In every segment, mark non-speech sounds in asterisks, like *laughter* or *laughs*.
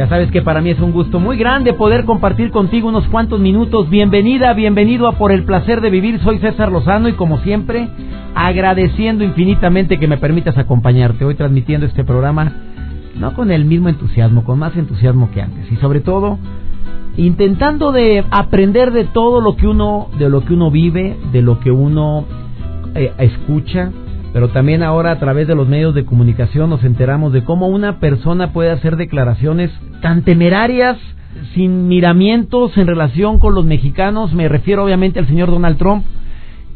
Ya sabes que para mí es un gusto muy grande poder compartir contigo unos cuantos minutos. Bienvenida, bienvenido a Por el placer de vivir. Soy César Lozano y como siempre, agradeciendo infinitamente que me permitas acompañarte hoy transmitiendo este programa, no con el mismo entusiasmo, con más entusiasmo que antes y sobre todo intentando de aprender de todo lo que uno de lo que uno vive, de lo que uno eh, escucha, pero también ahora a través de los medios de comunicación nos enteramos de cómo una persona puede hacer declaraciones tan temerarias, sin miramientos en relación con los mexicanos, me refiero obviamente al señor Donald Trump,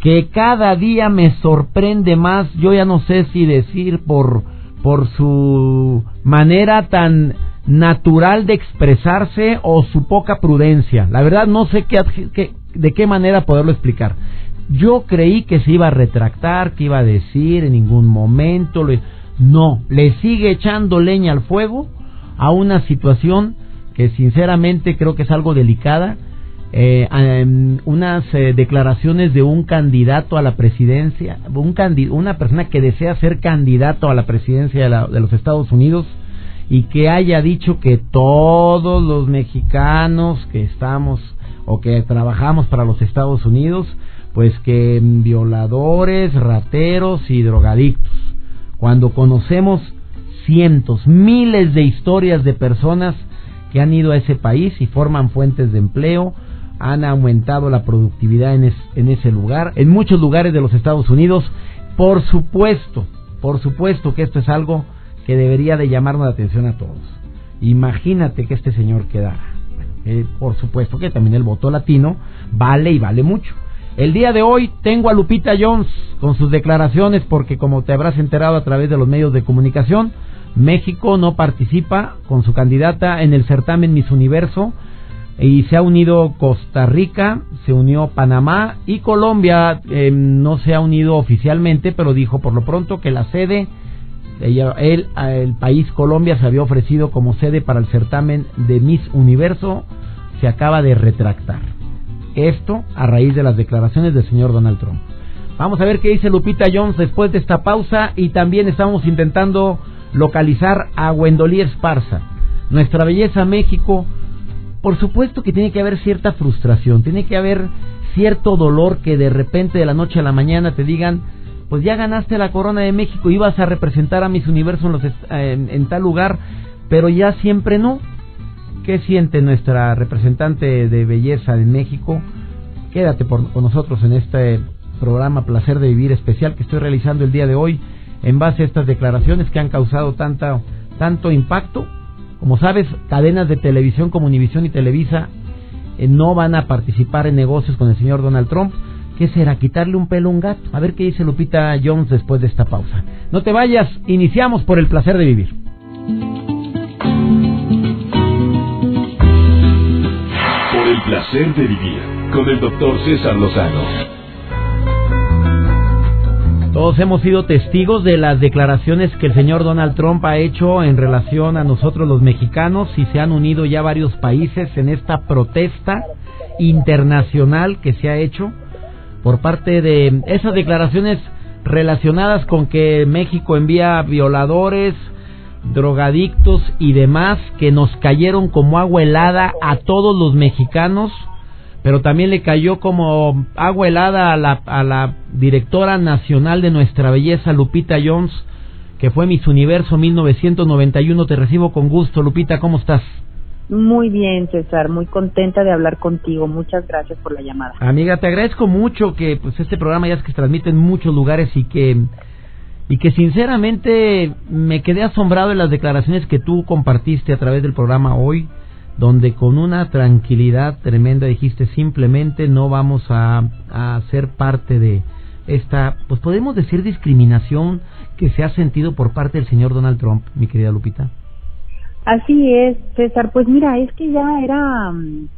que cada día me sorprende más, yo ya no sé si decir por, por su manera tan natural de expresarse o su poca prudencia. La verdad no sé qué, de qué manera poderlo explicar. Yo creí que se iba a retractar, que iba a decir en ningún momento. No, le sigue echando leña al fuego a una situación que sinceramente creo que es algo delicada. Eh, unas eh, declaraciones de un candidato a la presidencia, un una persona que desea ser candidato a la presidencia de, de los Estados Unidos y que haya dicho que todos los mexicanos que estamos o que trabajamos para los Estados Unidos pues que violadores, rateros y drogadictos. Cuando conocemos cientos, miles de historias de personas que han ido a ese país y forman fuentes de empleo, han aumentado la productividad en, ese lugar, en muchos lugares de los Estados Unidos. Por supuesto, por supuesto que esto es algo que debería de llamarnos la atención a todos. Imagínate que este señor quedara. Eh, por supuesto que también el voto latino vale y vale mucho. El día de hoy tengo a Lupita Jones con sus declaraciones porque como te habrás enterado a través de los medios de comunicación, México no participa con su candidata en el certamen Miss Universo y se ha unido Costa Rica, se unió Panamá y Colombia eh, no se ha unido oficialmente, pero dijo por lo pronto que la sede, ella, el país Colombia se había ofrecido como sede para el certamen de Miss Universo, se acaba de retractar. Esto a raíz de las declaraciones del señor Donald Trump. Vamos a ver qué dice Lupita Jones después de esta pausa y también estamos intentando localizar a Wendolí Esparza. Nuestra belleza México, por supuesto que tiene que haber cierta frustración, tiene que haber cierto dolor que de repente de la noche a la mañana te digan, pues ya ganaste la corona de México, ibas a representar a Miss Universo en tal lugar, pero ya siempre no. ¿Qué siente nuestra representante de belleza de México? Quédate con nosotros en este programa Placer de Vivir especial que estoy realizando el día de hoy en base a estas declaraciones que han causado tanta, tanto impacto. Como sabes, cadenas de televisión como Univisión y Televisa eh, no van a participar en negocios con el señor Donald Trump. ¿Qué será? ¿Quitarle un pelo a un gato? A ver qué dice Lupita Jones después de esta pausa. No te vayas, iniciamos por el placer de vivir. El placer de vivir con el doctor César Lozano. Todos hemos sido testigos de las declaraciones que el señor Donald Trump ha hecho en relación a nosotros los mexicanos y se han unido ya varios países en esta protesta internacional que se ha hecho por parte de esas declaraciones relacionadas con que México envía violadores, drogadictos y demás que nos cayeron como agua helada a todos los mexicanos, pero también le cayó como agua helada a la, a la directora nacional de nuestra belleza, Lupita Jones, que fue Miss Universo 1991. Te recibo con gusto, Lupita, ¿cómo estás? Muy bien, César, muy contenta de hablar contigo. Muchas gracias por la llamada. Amiga, te agradezco mucho que pues este programa ya es que se transmite en muchos lugares y que y que sinceramente me quedé asombrado en las declaraciones que tú compartiste a través del programa hoy, donde con una tranquilidad tremenda dijiste simplemente no vamos a, a ser parte de, esta, pues podemos decir discriminación que se ha sentido por parte del señor Donald Trump, mi querida Lupita. Así es, César. Pues mira, es que ya era mm,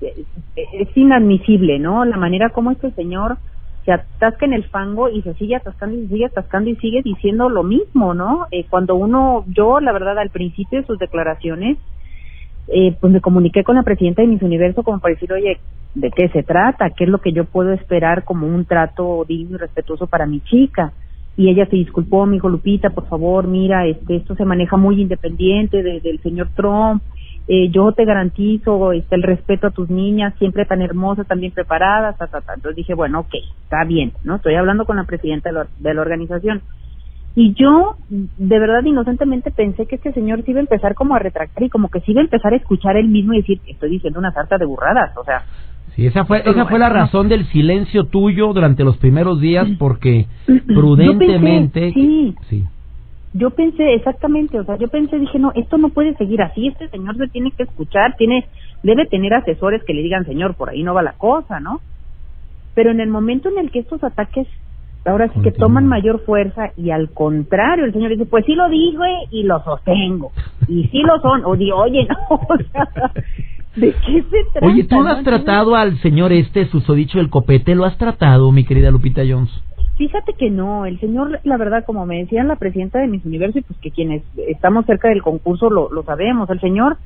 es inadmisible, ¿no? La manera como este señor se atasca en el fango y se sigue atascando y se sigue atascando y sigue diciendo lo mismo, ¿no? Eh, cuando uno, yo la verdad al principio de sus declaraciones, eh, pues me comuniqué con la presidenta de Miss Universo como para decir, oye, ¿de qué se trata? ¿Qué es lo que yo puedo esperar como un trato digno y respetuoso para mi chica? Y ella se disculpó, me dijo, Lupita, por favor, mira, este, esto se maneja muy independiente del señor Trump, eh, yo te garantizo este, el respeto a tus niñas, siempre tan hermosas, tan bien preparadas, ta, ta, ta. Entonces dije, bueno, ok, está bien, ¿no? Estoy hablando con la presidenta de la, de la organización. Y yo, de verdad, inocentemente pensé que este señor se iba a empezar como a retractar y como que se iba a empezar a escuchar él mismo y decir, estoy diciendo una sarta de burradas, o sea. Sí, esa fue, esa fue la razón del silencio tuyo durante los primeros días porque *clears throat* prudentemente... sí, sí yo pensé exactamente, o sea, yo pensé, dije, no, esto no puede seguir así, este señor se tiene que escuchar, tiene, debe tener asesores que le digan, señor, por ahí no va la cosa, ¿no? Pero en el momento en el que estos ataques ahora sí que toman mayor fuerza y al contrario, el señor dice, pues sí lo dije y lo sostengo, y sí lo son, o di, oye, no, *laughs* o sea, ¿de qué se trata? Oye, ¿tú has tratado al señor este susodicho del copete? ¿Lo has tratado, mi querida Lupita Jones? Fíjate que no, el señor, la verdad, como me decían la presidenta de Miss Universo, y pues que quienes estamos cerca del concurso lo, lo sabemos, el señor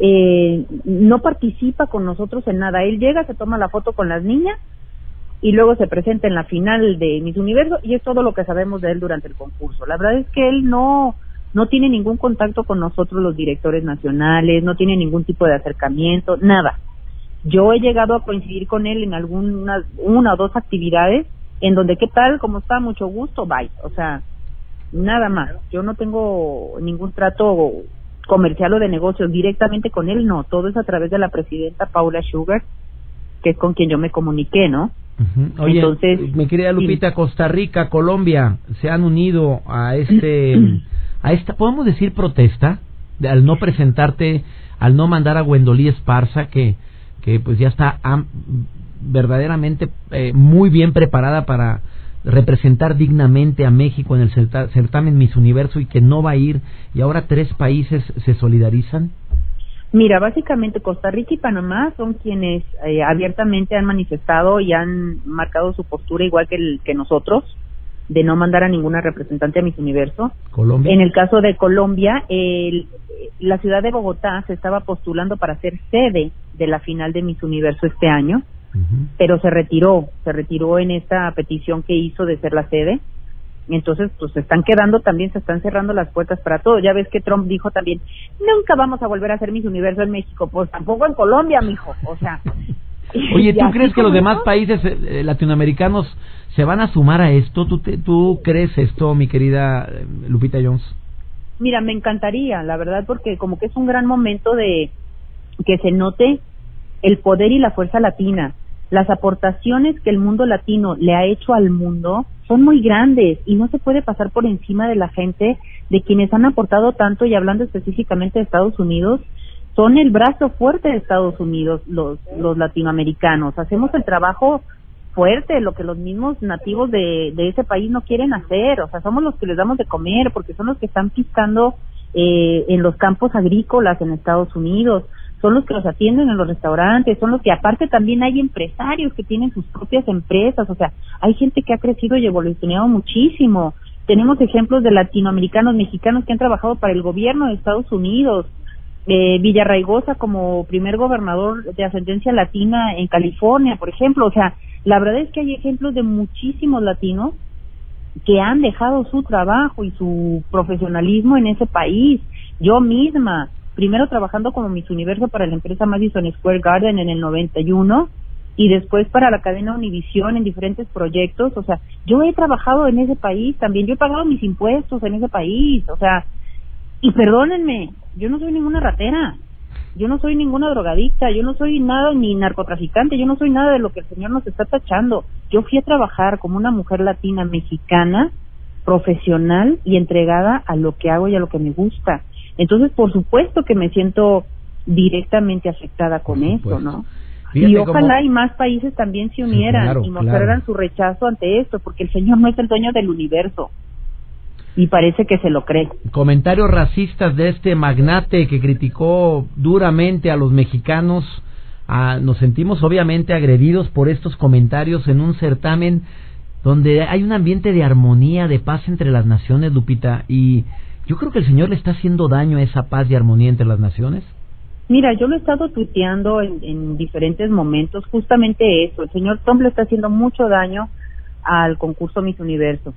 eh, no participa con nosotros en nada. Él llega, se toma la foto con las niñas y luego se presenta en la final de Miss Universo y es todo lo que sabemos de él durante el concurso. La verdad es que él no no tiene ningún contacto con nosotros los directores nacionales, no tiene ningún tipo de acercamiento, nada. Yo he llegado a coincidir con él en algunas una o dos actividades en donde qué tal, cómo está, mucho gusto, bye. O sea, nada más. Yo no tengo ningún trato comercial o de negocios directamente con él, no. Todo es a través de la presidenta Paula Sugar, que es con quien yo me comuniqué, ¿no? Oye, Entonces, mi querida Lupita, Costa Rica, Colombia, se han unido a este, *clears throat* a esta, podemos decir protesta, al no presentarte, al no mandar a Gwendolí Esparza, que, que pues ya está verdaderamente eh, muy bien preparada para representar dignamente a México en el certamen Miss Universo y que no va a ir y ahora tres países se solidarizan? Mira, básicamente Costa Rica y Panamá son quienes eh, abiertamente han manifestado y han marcado su postura igual que, el, que nosotros de no mandar a ninguna representante a Miss Universo. Colombia. En el caso de Colombia, el, la ciudad de Bogotá se estaba postulando para ser sede de la final de Miss Universo este año pero se retiró, se retiró en esta petición que hizo de ser la sede. Entonces, pues se están quedando también, se están cerrando las puertas para todo. Ya ves que Trump dijo también, nunca vamos a volver a hacer Miss Universo en México, pues tampoco en Colombia, mijo. O sea. *laughs* Oye, ¿tú crees que los demás países eh, eh, latinoamericanos se van a sumar a esto? ¿Tú, ¿Tú crees esto, mi querida eh, Lupita Jones? Mira, me encantaría, la verdad, porque como que es un gran momento de que se note el poder y la fuerza latina las aportaciones que el mundo latino le ha hecho al mundo son muy grandes y no se puede pasar por encima de la gente de quienes han aportado tanto y hablando específicamente de Estados Unidos, son el brazo fuerte de Estados Unidos los, los latinoamericanos. Hacemos el trabajo fuerte, lo que los mismos nativos de, de ese país no quieren hacer, o sea, somos los que les damos de comer porque son los que están piscando eh, en los campos agrícolas en Estados Unidos son los que los atienden en los restaurantes, son los que aparte también hay empresarios que tienen sus propias empresas, o sea, hay gente que ha crecido y evolucionado muchísimo. Tenemos ejemplos de latinoamericanos, mexicanos que han trabajado para el gobierno de Estados Unidos, eh, Villarraigosa como primer gobernador de ascendencia latina en California, por ejemplo, o sea, la verdad es que hay ejemplos de muchísimos latinos que han dejado su trabajo y su profesionalismo en ese país. Yo misma, primero trabajando como Miss Universo para la empresa Madison Square Garden en el 91 y después para la cadena Univision en diferentes proyectos, o sea, yo he trabajado en ese país también, yo he pagado mis impuestos en ese país, o sea, y perdónenme, yo no soy ninguna ratera, yo no soy ninguna drogadicta, yo no soy nada ni narcotraficante, yo no soy nada de lo que el Señor nos está tachando. Yo fui a trabajar como una mujer latina mexicana, profesional y entregada a lo que hago y a lo que me gusta. Entonces, por supuesto que me siento directamente afectada con eso, ¿no? y ojalá y más países también se unieran y mostraran su rechazo ante esto, porque el Señor no es el dueño del universo. Y parece que se lo cree. Comentarios racistas de este magnate que criticó duramente a los mexicanos. Ah, nos sentimos obviamente agredidos por estos comentarios en un certamen donde hay un ambiente de armonía, de paz entre las naciones, Lupita. Y yo creo que el Señor le está haciendo daño a esa paz y armonía entre las naciones. Mira, yo lo he estado tuiteando en, diferentes momentos, justamente eso. El señor Trump le está haciendo mucho daño al concurso Miss Universo.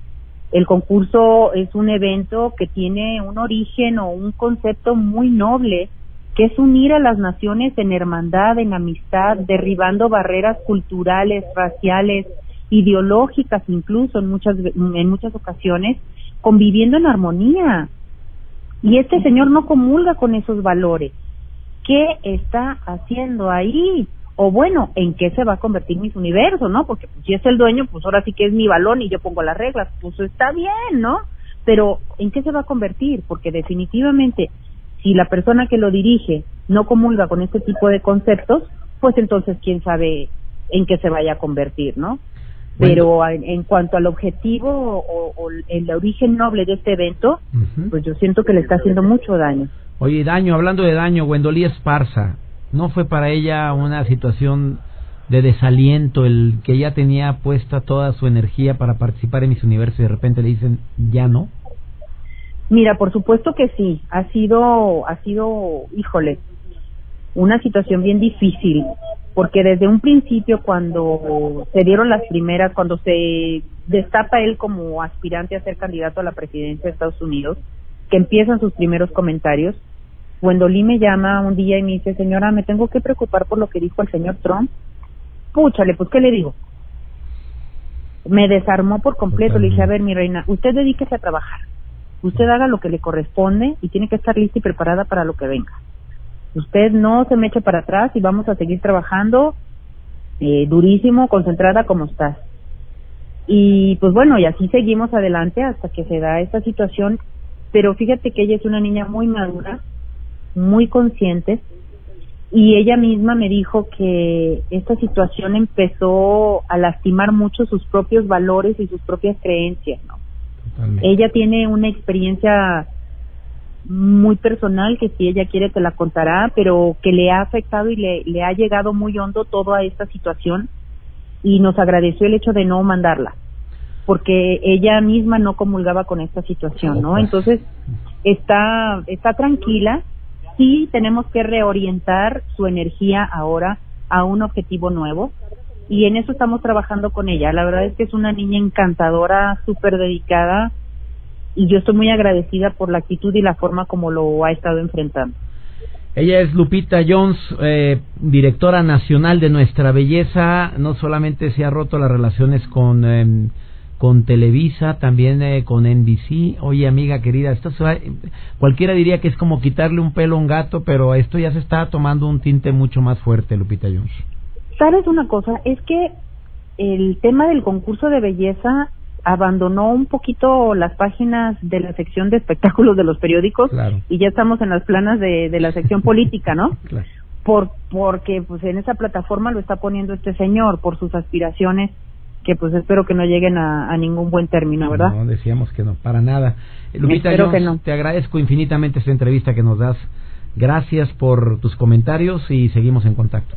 El concurso es un evento que tiene un origen o un concepto muy noble, que es unir a las naciones en hermandad, en amistad, derribando barreras culturales, raciales, ideológicas incluso en muchas en muchas ocasiones, conviviendo en armonía. Y este señor no comulga con esos valores qué está haciendo ahí o bueno, en qué se va a convertir mi universo, ¿no? Porque pues, si es el dueño, pues ahora sí que es mi balón y yo pongo las reglas, pues está bien, ¿no? Pero ¿en qué se va a convertir? Porque definitivamente si la persona que lo dirige no comulga con este tipo de conceptos, pues entonces quién sabe en qué se vaya a convertir, ¿no? Pero en, cuanto al objetivo o, el origen noble de este evento, pues yo siento que le está haciendo mucho daño. Oye, daño, hablando de daño, Wendolí Esparza, ¿no fue para ella una situación de desaliento el que ella tenía puesta toda su energía para participar en mis universos y de repente le dicen ya no? Mira, por supuesto que sí, ha sido, ha sido, híjole, una situación bien difícil, porque desde un principio cuando se dieron las primeras, cuando se destapa él como aspirante a ser candidato a la presidencia de Estados Unidos, que empiezan sus primeros comentarios, Wendolí me llama un día y me dice, señora, me tengo que preocupar por lo que dijo el señor Trump. Púchale, pues, ¿qué le digo? Me desarmó por completo. Le dije, a ver, mi reina, usted dedíquese a trabajar. Usted haga lo que le corresponde y tiene que estar lista y preparada para lo que venga. Usted no se me eche para atrás y vamos a seguir trabajando eh, durísimo, concentrada como estás. Y pues bueno, y así seguimos adelante hasta que se da esta situación pero fíjate que ella es una niña muy madura, muy consciente, y ella misma me dijo que esta situación empezó a lastimar mucho sus propios valores y sus propias creencias, ¿no? Ella tiene una experiencia muy personal que si ella quiere te la contará, pero que le ha afectado y le, le ha llegado muy hondo toda esta situación y nos agradeció el hecho de no mandarla porque ella misma no comulgaba con esta situación, ¿no? Entonces, está, está tranquila, sí tenemos que reorientar su energía ahora a un objetivo nuevo y en eso estamos trabajando con ella. La verdad es que es una niña encantadora, súper dedicada y yo estoy muy agradecida por la actitud y la forma como lo ha estado enfrentando. Ella es Lupita Jones, eh, directora nacional de Nuestra Belleza. No solamente se ha roto las relaciones con... Em, con Televisa, también eh, con NBC. Oye, amiga querida, esto cualquiera diría que es como quitarle un pelo a un gato, pero esto ya se está tomando un tinte mucho más fuerte, Lupita Jones. ¿Sabes una cosa? Es que el tema del concurso de belleza abandonó un poquito las páginas de la sección de espectáculos de los periódicos y ya estamos en las planas de, de la sección política, ¿no? *laughs* Por, porque pues en esa plataforma lo está poniendo este señor por sus aspiraciones que pues espero que no lleguen a, ningún buen término, ¿verdad? No, decíamos que no, para nada. Lupita, te agradezco infinitamente esta entrevista que nos das. Gracias por tus comentarios y seguimos en contacto.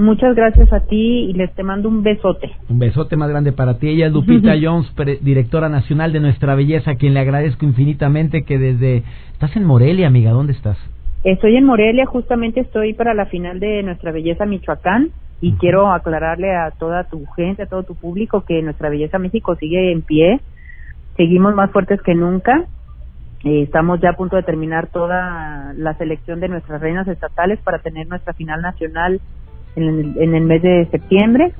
Muchas gracias a ti y les te mando un besote. Un besote más grande para ti. Ella es Lupita *laughs* Jones, directora nacional de Nuestra Belleza, a quien le agradezco infinitamente que desde... Estás en Morelia, amiga, ¿dónde estás? Estoy en Morelia, justamente estoy para la final de Nuestra Belleza Michoacán y quiero aclararle a toda tu gente, a todo tu público que nuestra belleza México sigue en pie, seguimos más fuertes que nunca, eh, estamos ya a punto de terminar toda la selección de nuestras reinas estatales para tener nuestra final nacional en el, en el mes de septiembre.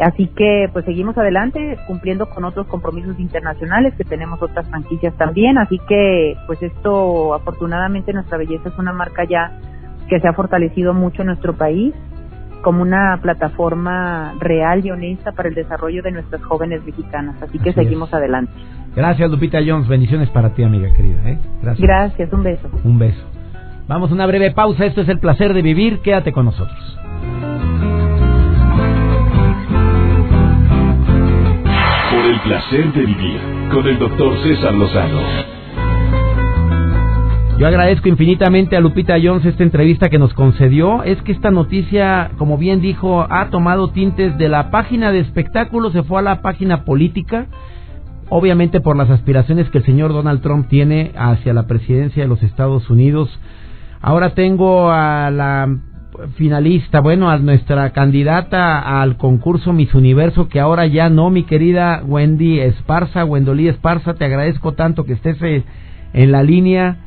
Así que pues seguimos adelante cumpliendo con otros compromisos internacionales que tenemos otras franquicias también. Así que pues esto afortunadamente nuestra belleza es una marca ya que se ha fortalecido mucho en nuestro país como una plataforma real y honesta para el desarrollo de nuestras jóvenes mexicanas. Así que seguimos adelante. Gracias, Lupita Jones. Bendiciones para ti, amiga querida. ¿eh? Gracias. Gracias, un beso. Un beso. Vamos a una breve pausa. Esto es el placer de vivir. Quédate con nosotros. Por el placer de vivir con el doctor César Lozano. Yo agradezco infinitamente a Lupita Jones esta entrevista que nos concedió. Es que esta noticia, como bien dijo, ha tomado tintes de la página de espectáculos, se fue a la página política obviamente por las aspiraciones que el señor Donald Trump tiene hacia la presidencia de los Estados Unidos, Ahora tengo a la finalista, bueno, a nuestra candidata al concurso Miss Universo, que ahora ya no, mi querida Wendy Esparza, Wendolí Esparza, te agradezco tanto que estés eh, en la línea.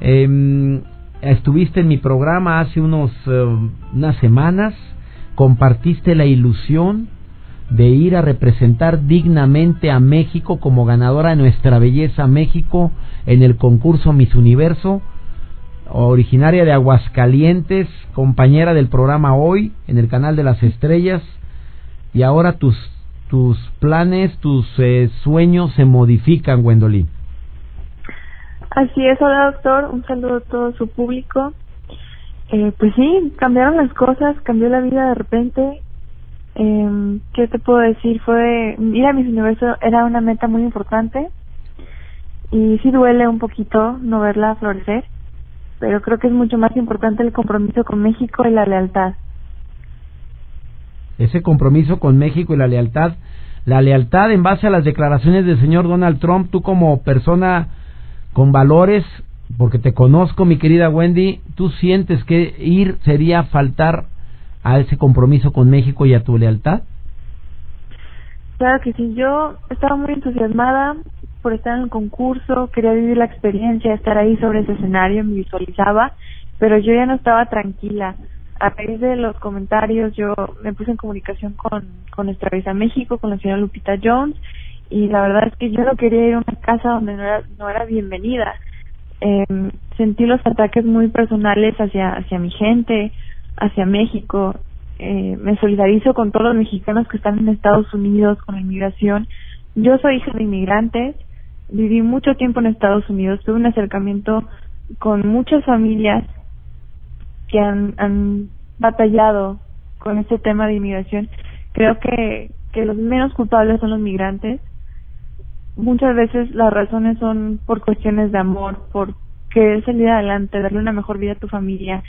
Eh, estuviste en mi programa hace unos eh, unas semanas, compartiste la ilusión de ir a representar dignamente a México como ganadora de nuestra belleza México en el concurso Miss Universo originaria de Aguascalientes, compañera del programa Hoy en el canal de las estrellas y ahora tus tus planes, tus eh, sueños se modifican, Gwendolyn. Así es, hola doctor, un saludo a todo su público. Eh, pues sí, cambiaron las cosas, cambió la vida de repente. Eh, ¿Qué te puedo decir? Fue ir a mis universo era una meta muy importante y sí duele un poquito no verla florecer pero creo que es mucho más importante el compromiso con México y la lealtad. Ese compromiso con México y la lealtad, la lealtad en base a las declaraciones del señor Donald Trump, tú como persona con valores, porque te conozco, mi querida Wendy, ¿tú sientes que ir sería faltar a ese compromiso con México y a tu lealtad? Claro que sí, yo estaba muy entusiasmada, por estar en el concurso, quería vivir la experiencia, estar ahí sobre ese escenario, me visualizaba, pero yo ya no estaba tranquila. A raíz de los comentarios, yo me puse en comunicación con, con nuestra visa México, con la señora Lupita Jones, y la verdad es que yo no quería ir a una casa donde no era, no era bienvenida. Eh, sentí los ataques muy personales hacia, hacia mi gente, hacia México. Eh, me solidarizo con todos los mexicanos que están en Estados Unidos con la inmigración. Yo soy hija de inmigrantes viví mucho tiempo en Estados Unidos, tuve un acercamiento con muchas familias que han, han batallado con este tema de inmigración. Creo que, que los menos culpables son los migrantes. Muchas veces las razones son por cuestiones de amor, por querer salir adelante, darle una mejor vida a tu familia.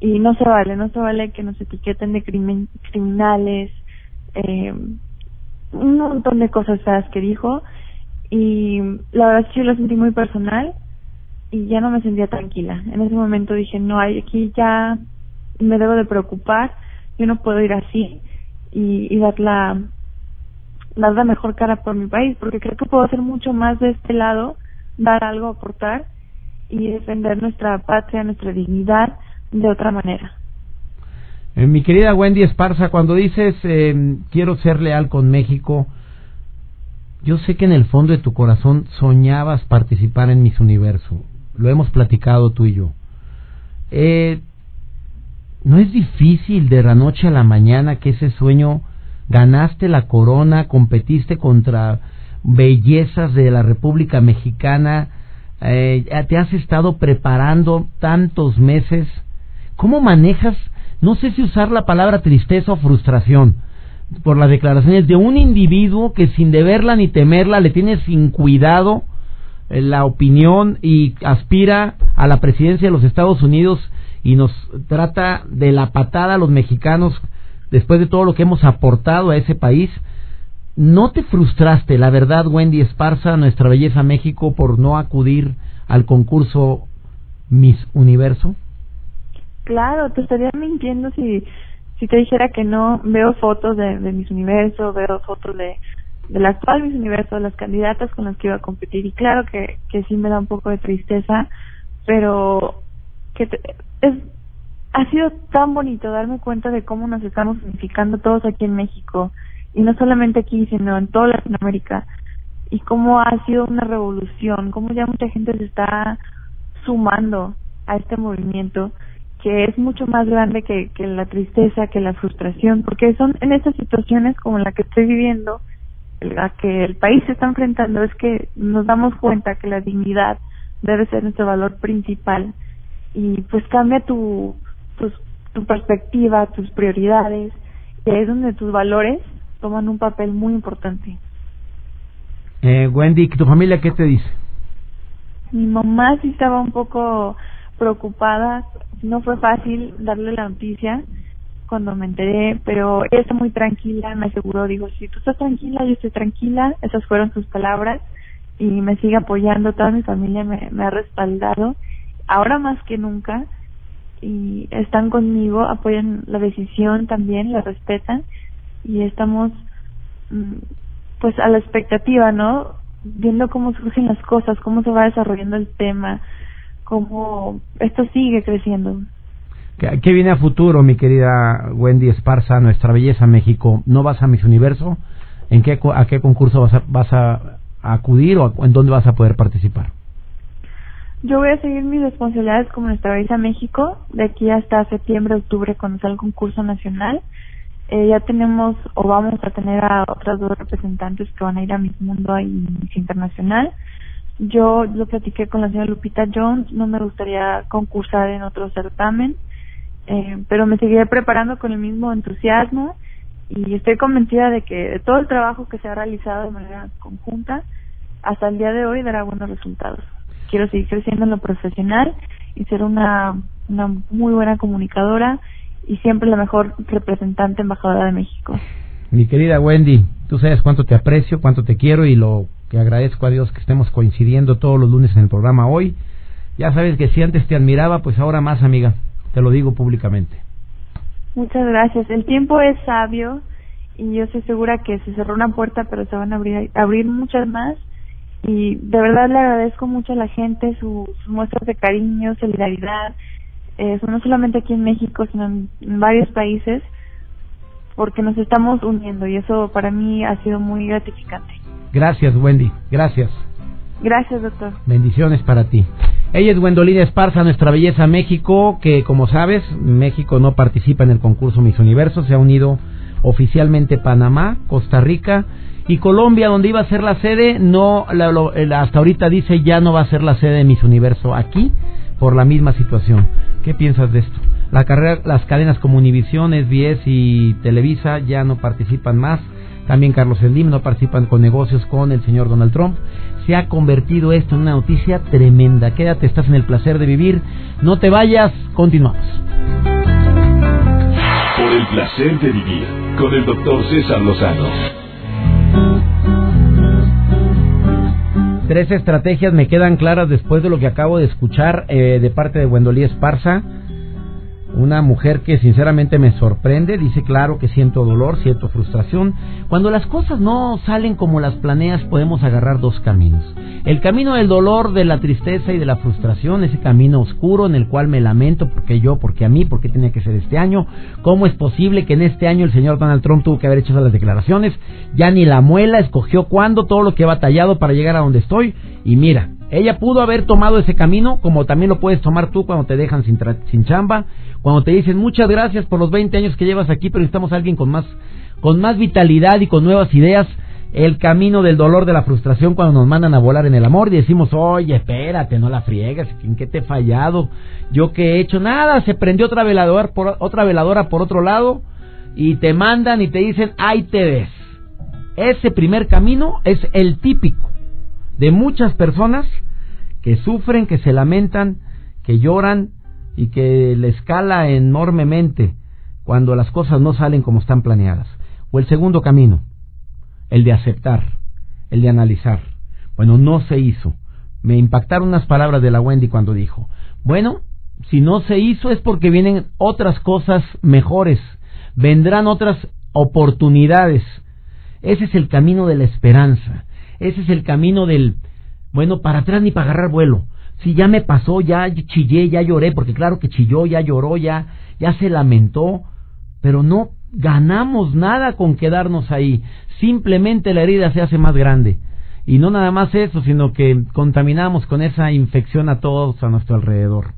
Y no se vale, no se vale que nos etiqueten de crimen, criminales, eh, un montón de cosas feas que dijo y la verdad es que yo lo sentí muy personal y ya no me sentía tranquila. En ese momento dije, no, aquí ya me debo de preocupar, yo no puedo ir así y, y dar la, dar la mejor cara por mi país, porque creo que puedo hacer mucho más de este lado, dar algo, aportar y defender nuestra patria, nuestra dignidad de otra manera. Eh, mi querida Wendy Esparza, cuando dices eh, quiero ser leal con México, yo sé que en el fondo de tu corazón soñabas participar en Mis Universo. Lo hemos platicado tú y yo. Eh, no es difícil de la noche a la mañana que ese sueño ganaste la corona, competiste contra bellezas de la República Mexicana, eh, te has estado preparando tantos meses. ¿Cómo manejas? No sé si usar la palabra tristeza o frustración por las declaraciones de un individuo que sin deberla ni temerla le tiene sin cuidado eh, la opinión y aspira a la presidencia de los Estados Unidos y nos trata de la patada a los mexicanos después de todo lo que hemos aportado a ese país. ¿No te frustraste, la verdad, Wendy Esparza, nuestra belleza México, por no acudir al concurso Miss Universo? Claro, te estaría mintiendo si si te dijera que no, veo fotos de, de mis universos, veo fotos de, de la actual Miss Universo, de las candidatas con las que iba a competir y claro que, que sí me da un poco de tristeza, pero que es ha sido tan bonito darme cuenta de cómo nos estamos unificando todos aquí en México y no solamente aquí sino en toda Latinoamérica y cómo ha sido una revolución, cómo ya mucha gente se está sumando a este movimiento que es mucho más grande que, que la tristeza, que la frustración, porque son en estas situaciones como la que estoy viviendo, la que el país se está enfrentando, es que nos damos cuenta que la dignidad debe ser nuestro valor principal y pues cambia tu, tu, tu perspectiva, tus prioridades, y es donde tus valores toman un papel muy importante. Eh, Wendy, ¿tu familia qué te dice? Mi mamá sí estaba un poco preocupada. No fue fácil darle la noticia cuando me enteré, pero ella está muy tranquila, me aseguró, dijo, si tú estás tranquila, yo estoy tranquila, esas fueron sus palabras y me sigue apoyando, toda mi familia me, me ha respaldado, ahora más que nunca, y están conmigo, apoyan la decisión también, la respetan y estamos mm, pues a la expectativa, ¿no? Viendo cómo surgen las cosas, cómo se va desarrollando el tema, cómo esto sigue creciendo. ¿Qué, viene a futuro, mi querida Wendy Esparza, nuestra belleza México? ¿No vas a Miss Universo? ¿En qué, ¿A qué concurso vas a, vas a, acudir o en dónde vas a poder participar? Yo voy a seguir mis responsabilidades como nuestra belleza México de aquí hasta septiembre, octubre, cuando sea el concurso nacional. Eh, ya tenemos o vamos a tener a otras dos representantes que van a ir a Miss Mundo y Miss Internacional. Yo lo platiqué con la señora Lupita Jones, no me gustaría concursar en otro certamen eh, pero me seguiré preparando con el mismo entusiasmo y estoy convencida de que todo el trabajo que se ha realizado de manera conjunta hasta el día de hoy dará buenos resultados. Quiero seguir creciendo en lo profesional y ser una, una muy buena comunicadora y siempre la mejor representante embajadora de México. Mi querida Wendy, tú sabes cuánto te aprecio, cuánto te quiero y lo que agradezco a Dios que estemos coincidiendo todos los lunes en el programa hoy. Ya sabes que si antes te admiraba, pues ahora más, amiga. Te lo digo públicamente. Muchas gracias. El tiempo es sabio y yo estoy segura que se cerró una puerta, pero se van a abrir, muchas más. Y de verdad le agradezco mucho a la gente sus muestras de cariño, solidaridad, eh, no solamente aquí en México, sino en, en varios países, porque nos estamos uniendo y eso para mí ha sido muy gratificante. Gracias, Wendy. Gracias. Gracias, doctor. Bendiciones para ti. Ella es Gwendolina Esparza, nuestra belleza México, que como sabes, México no participa en el concurso Miss Universo, se ha unido oficialmente Panamá, Costa Rica y Colombia, donde iba a ser la sede, no, hasta ahorita dice ya no va a ser la sede de Miss Universo aquí por la misma situación. ¿Qué piensas de esto? La carrera, las cadenas como Univision, SBS y Televisa ya no participan más. También Carlos Slim no participan con negocios con el señor Donald Trump se ha convertido esto en una noticia tremenda. Quédate, estás en el placer de vivir. No te vayas, continuamos. Por el placer de vivir con el doctor César Lozano. Tres estrategias me quedan claras después de lo que acabo de escuchar eh, de parte de Wendolí Esparza una mujer que sinceramente me sorprende, dice claro que siento dolor, siento frustración. Cuando las cosas no salen como las planeas podemos agarrar dos caminos. El camino del dolor, de la tristeza y de la frustración, ese camino oscuro en el cual me lamento porque yo, porque a mí, porque tenía que ser este año. ¿Cómo es posible que en este año el señor Donald Trump tuvo que haber hecho esas declaraciones? Ya ni la muela escogió cuándo, todo lo que ha batallado para llegar a donde estoy. Y mira, ella pudo haber tomado ese camino, como también lo puedes tomar tú cuando te dejan sin, sin chamba, cuando te dicen muchas gracias por los 20 años que llevas aquí, pero necesitamos a alguien con más, con más vitalidad y con nuevas ideas. El camino del dolor, de la frustración, cuando nos mandan a volar en el amor y decimos, oye, espérate, no la friegas, ¿en qué te he fallado? ¿Yo qué he hecho? Nada, se prendió otra veladora por, otra veladora por otro lado y te mandan y te dicen, ahí te ves. Ese primer camino es el típico de muchas personas que sufren, que se lamentan, que lloran y que le escala enormemente cuando las cosas no salen como están planeadas. O el segundo camino, el de aceptar, el de analizar. Bueno, no se hizo. Me impactaron unas palabras de la Wendy cuando dijo, bueno, si no se hizo es porque vienen otras cosas mejores, vendrán otras oportunidades. Ese es el camino de la esperanza. Ese es el camino del, bueno, para atrás ni para agarrar vuelo. Si ya me pasó, ya chillé, ya lloré, porque claro que chilló, ya lloró, ya, ya se lamentó, pero no ganamos nada con quedarnos ahí. Simplemente la herida se hace más grande. Y no nada más eso, sino que contaminamos con esa infección a todos a nuestro alrededor.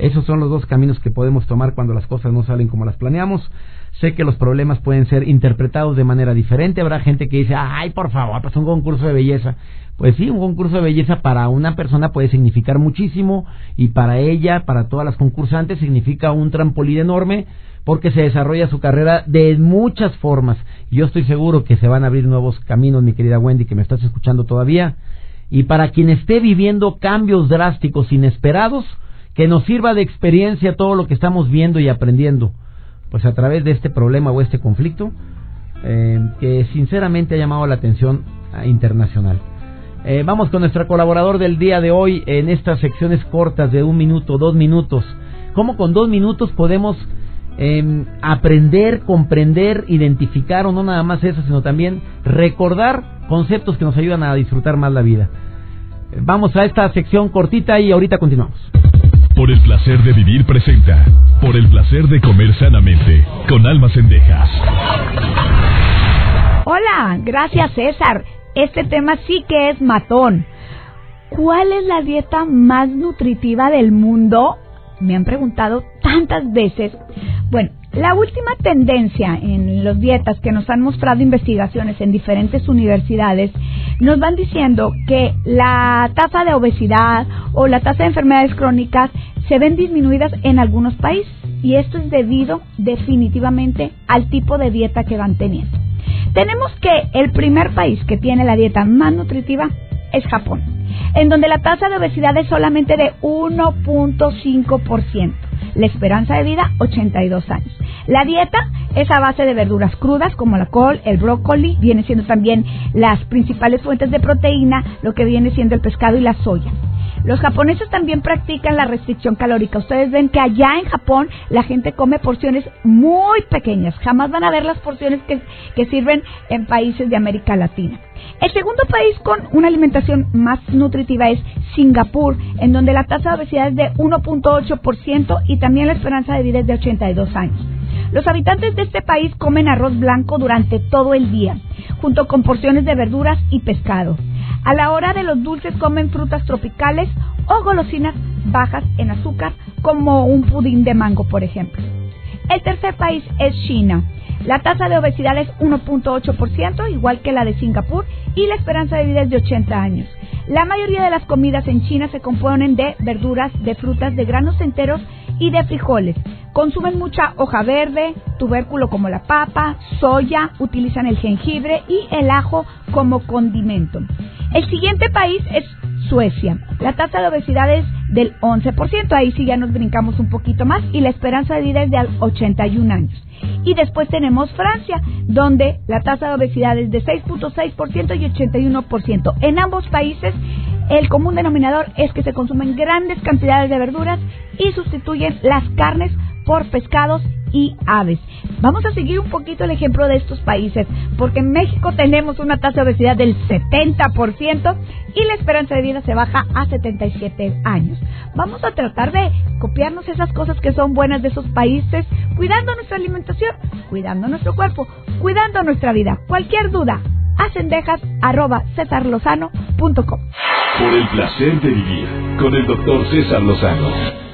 Esos son los dos caminos que podemos tomar cuando las cosas no salen como las planeamos. Sé que los problemas pueden ser interpretados de manera diferente. Habrá gente que dice, ay, por favor, pues un concurso de belleza. Pues sí, un concurso de belleza para una persona puede significar muchísimo y para ella, para todas las concursantes, significa un trampolín enorme porque se desarrolla su carrera de muchas formas. Yo estoy seguro que se van a abrir nuevos caminos, mi querida Wendy, que me estás escuchando todavía. Y para quien esté viviendo cambios drásticos inesperados, que nos sirva de experiencia todo lo que estamos viendo y aprendiendo, pues a través de este problema o este conflicto, eh, que sinceramente ha llamado la atención internacional. Eh, vamos con nuestro colaborador del día de hoy en estas secciones cortas de un minuto, dos minutos. ¿Cómo con dos minutos podemos eh, aprender, comprender, identificar o no nada más eso, sino también recordar conceptos que nos ayudan a disfrutar más la vida? Vamos a esta sección cortita y ahorita continuamos. Por el placer de vivir presenta. Por el placer de comer sanamente. Con almas endejas. Hola, gracias César. Este tema sí que es matón. ¿Cuál es la dieta más nutritiva del mundo? Me han preguntado tantas veces. Bueno, la última tendencia en las dietas que nos han mostrado investigaciones en diferentes universidades nos van diciendo que la tasa de obesidad o la tasa de enfermedades crónicas se ven disminuidas en algunos países y esto es debido definitivamente al tipo de dieta que van teniendo. Tenemos que el primer país que tiene la dieta más nutritiva es Japón, en donde la tasa de obesidad es solamente de 1.5%. La esperanza de vida, 82 años. La dieta es a base de verduras crudas como la col, el brócoli, viene siendo también las principales fuentes de proteína, lo que viene siendo el pescado y la soya. Los japoneses también practican la restricción calórica. Ustedes ven que allá en Japón la gente come porciones muy pequeñas. Jamás van a ver las porciones que, que sirven en países de América Latina. El segundo país con una alimentación más nutritiva es Singapur, en donde la tasa de obesidad es de 1.8% y también la esperanza de vida es de 82 años. Los habitantes de este país comen arroz blanco durante todo el día, junto con porciones de verduras y pescado. A la hora de los dulces comen frutas tropicales o golosinas bajas en azúcar, como un pudín de mango, por ejemplo. El tercer país es China. La tasa de obesidad es 1.8%, igual que la de Singapur, y la esperanza de vida es de 80 años. La mayoría de las comidas en China se componen de verduras, de frutas, de granos enteros y de frijoles. Consumen mucha hoja verde, tubérculo como la papa, soya, utilizan el jengibre y el ajo como condimento. El siguiente país es Suecia. La tasa de obesidad es del 11%, ahí sí ya nos brincamos un poquito más, y la esperanza de vida es de 81 años. Y después tenemos Francia, donde la tasa de obesidad es de 6.6% y 81%. En ambos países, el común denominador es que se consumen grandes cantidades de verduras y sustituyen las carnes por pescados y aves. Vamos a seguir un poquito el ejemplo de estos países, porque en México tenemos una tasa de obesidad del 70% y la esperanza de vida se baja a 77 años. Vamos a tratar de copiarnos esas cosas que son buenas de esos países, cuidando nuestra alimentación, cuidando nuestro cuerpo, cuidando nuestra vida. Cualquier duda, acendejas arroba cesarlozano.com. Por el placer de vivir con el doctor César Lozano.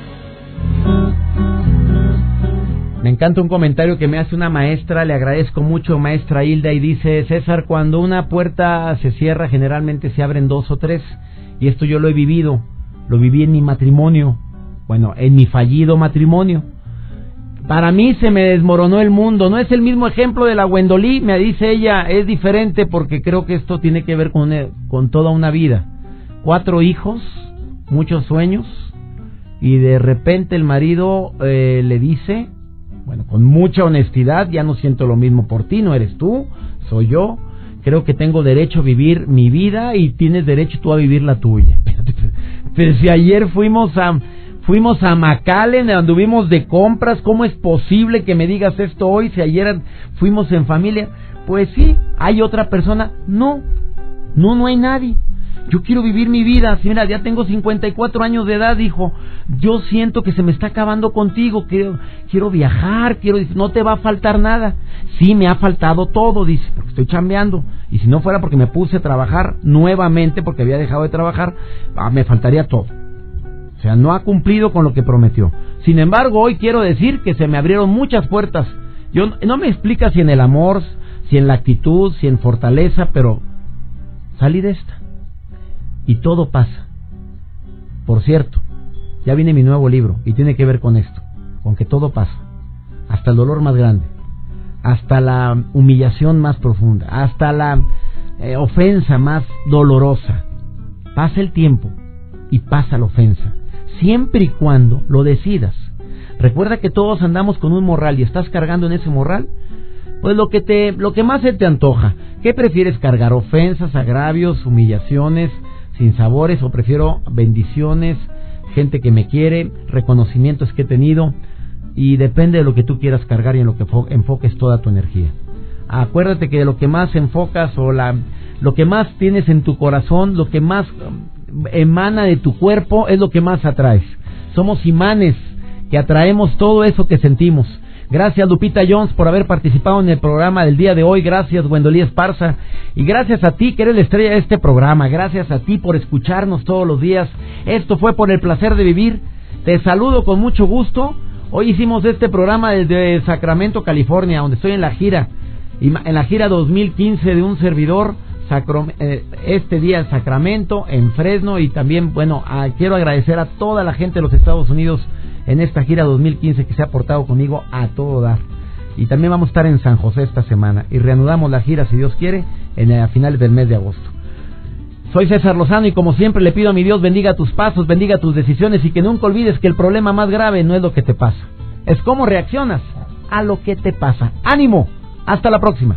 Me encanta un comentario que me hace una maestra, le agradezco mucho, maestra Hilda, y dice, César, cuando una puerta se cierra, generalmente se abren dos o tres, y esto yo lo he vivido, lo viví en mi matrimonio, bueno, en mi fallido matrimonio. Para mí se me desmoronó el mundo, no es el mismo ejemplo de la Wendolí, me dice ella, es diferente porque creo que esto tiene que ver con, con toda una vida. Cuatro hijos, muchos sueños, y de repente el marido eh, le dice, bueno, con mucha honestidad, ya no siento lo mismo por ti, no eres tú, soy yo. Creo que tengo derecho a vivir mi vida y tienes derecho tú a vivir la tuya. *laughs* Pero si ayer fuimos a fuimos a anduvimos de compras, ¿cómo es posible que me digas esto hoy si ayer fuimos en familia? Pues sí, hay otra persona. No, no, no hay nadie. Yo quiero vivir mi vida. Mira, ya tengo 54 años de edad, dijo. Yo siento que se me está acabando contigo. Quiero, quiero viajar, quiero. No te va a faltar nada. Sí, me ha faltado todo, dice, porque estoy chambeando. Y si no fuera porque me puse a trabajar nuevamente, porque había dejado de trabajar, ah, me faltaría todo. O sea, no ha cumplido con lo que prometió. Sin embargo, hoy quiero decir que se me abrieron muchas puertas. Yo no me explica si en el amor, si en la actitud, si en fortaleza, pero salí de esta. Y todo pasa. Por cierto, ya viene mi nuevo libro y tiene que ver con esto, con que todo pasa. Hasta el dolor más grande, hasta la humillación más profunda, hasta la eh, ofensa más dolorosa. Pasa el tiempo y pasa la ofensa, siempre y cuando lo decidas. Recuerda que todos andamos con un morral y estás cargando en ese morral, pues lo que te lo que más se te antoja. ¿Qué prefieres cargar? Ofensas, agravios, humillaciones, sin sabores o prefiero bendiciones, gente que me quiere, reconocimientos que he tenido y depende de lo que tú quieras cargar y en lo que enfoques toda tu energía. Acuérdate que lo que más enfocas o la, lo que más tienes en tu corazón, lo que más um, emana de tu cuerpo es lo que más atraes. Somos imanes que atraemos todo eso que sentimos. Gracias Lupita Jones por haber participado en el programa del día de hoy. Gracias Gwendolí Esparza. Y gracias a ti que eres la estrella de este programa. Gracias a ti por escucharnos todos los días. Esto fue por el placer de vivir. Te saludo con mucho gusto. Hoy hicimos este programa desde Sacramento, California, donde estoy en la gira en la gira 2015 de un servidor, eh, este día en Sacramento, en Fresno y también, bueno, quiero agradecer a toda la gente de los Estados Unidos en esta gira 2015 que se ha portado conmigo a todo dar. Y también vamos a estar en San José esta semana y reanudamos la gira, si Dios quiere, en, a finales del mes de agosto. Soy César Lozano y como siempre le pido a mi Dios bendiga tus pasos, bendiga tus decisiones y que nunca olvides que el problema más grave no es lo que te pasa, es cómo reaccionas a lo que te pasa. ¡Ánimo! Hasta la próxima.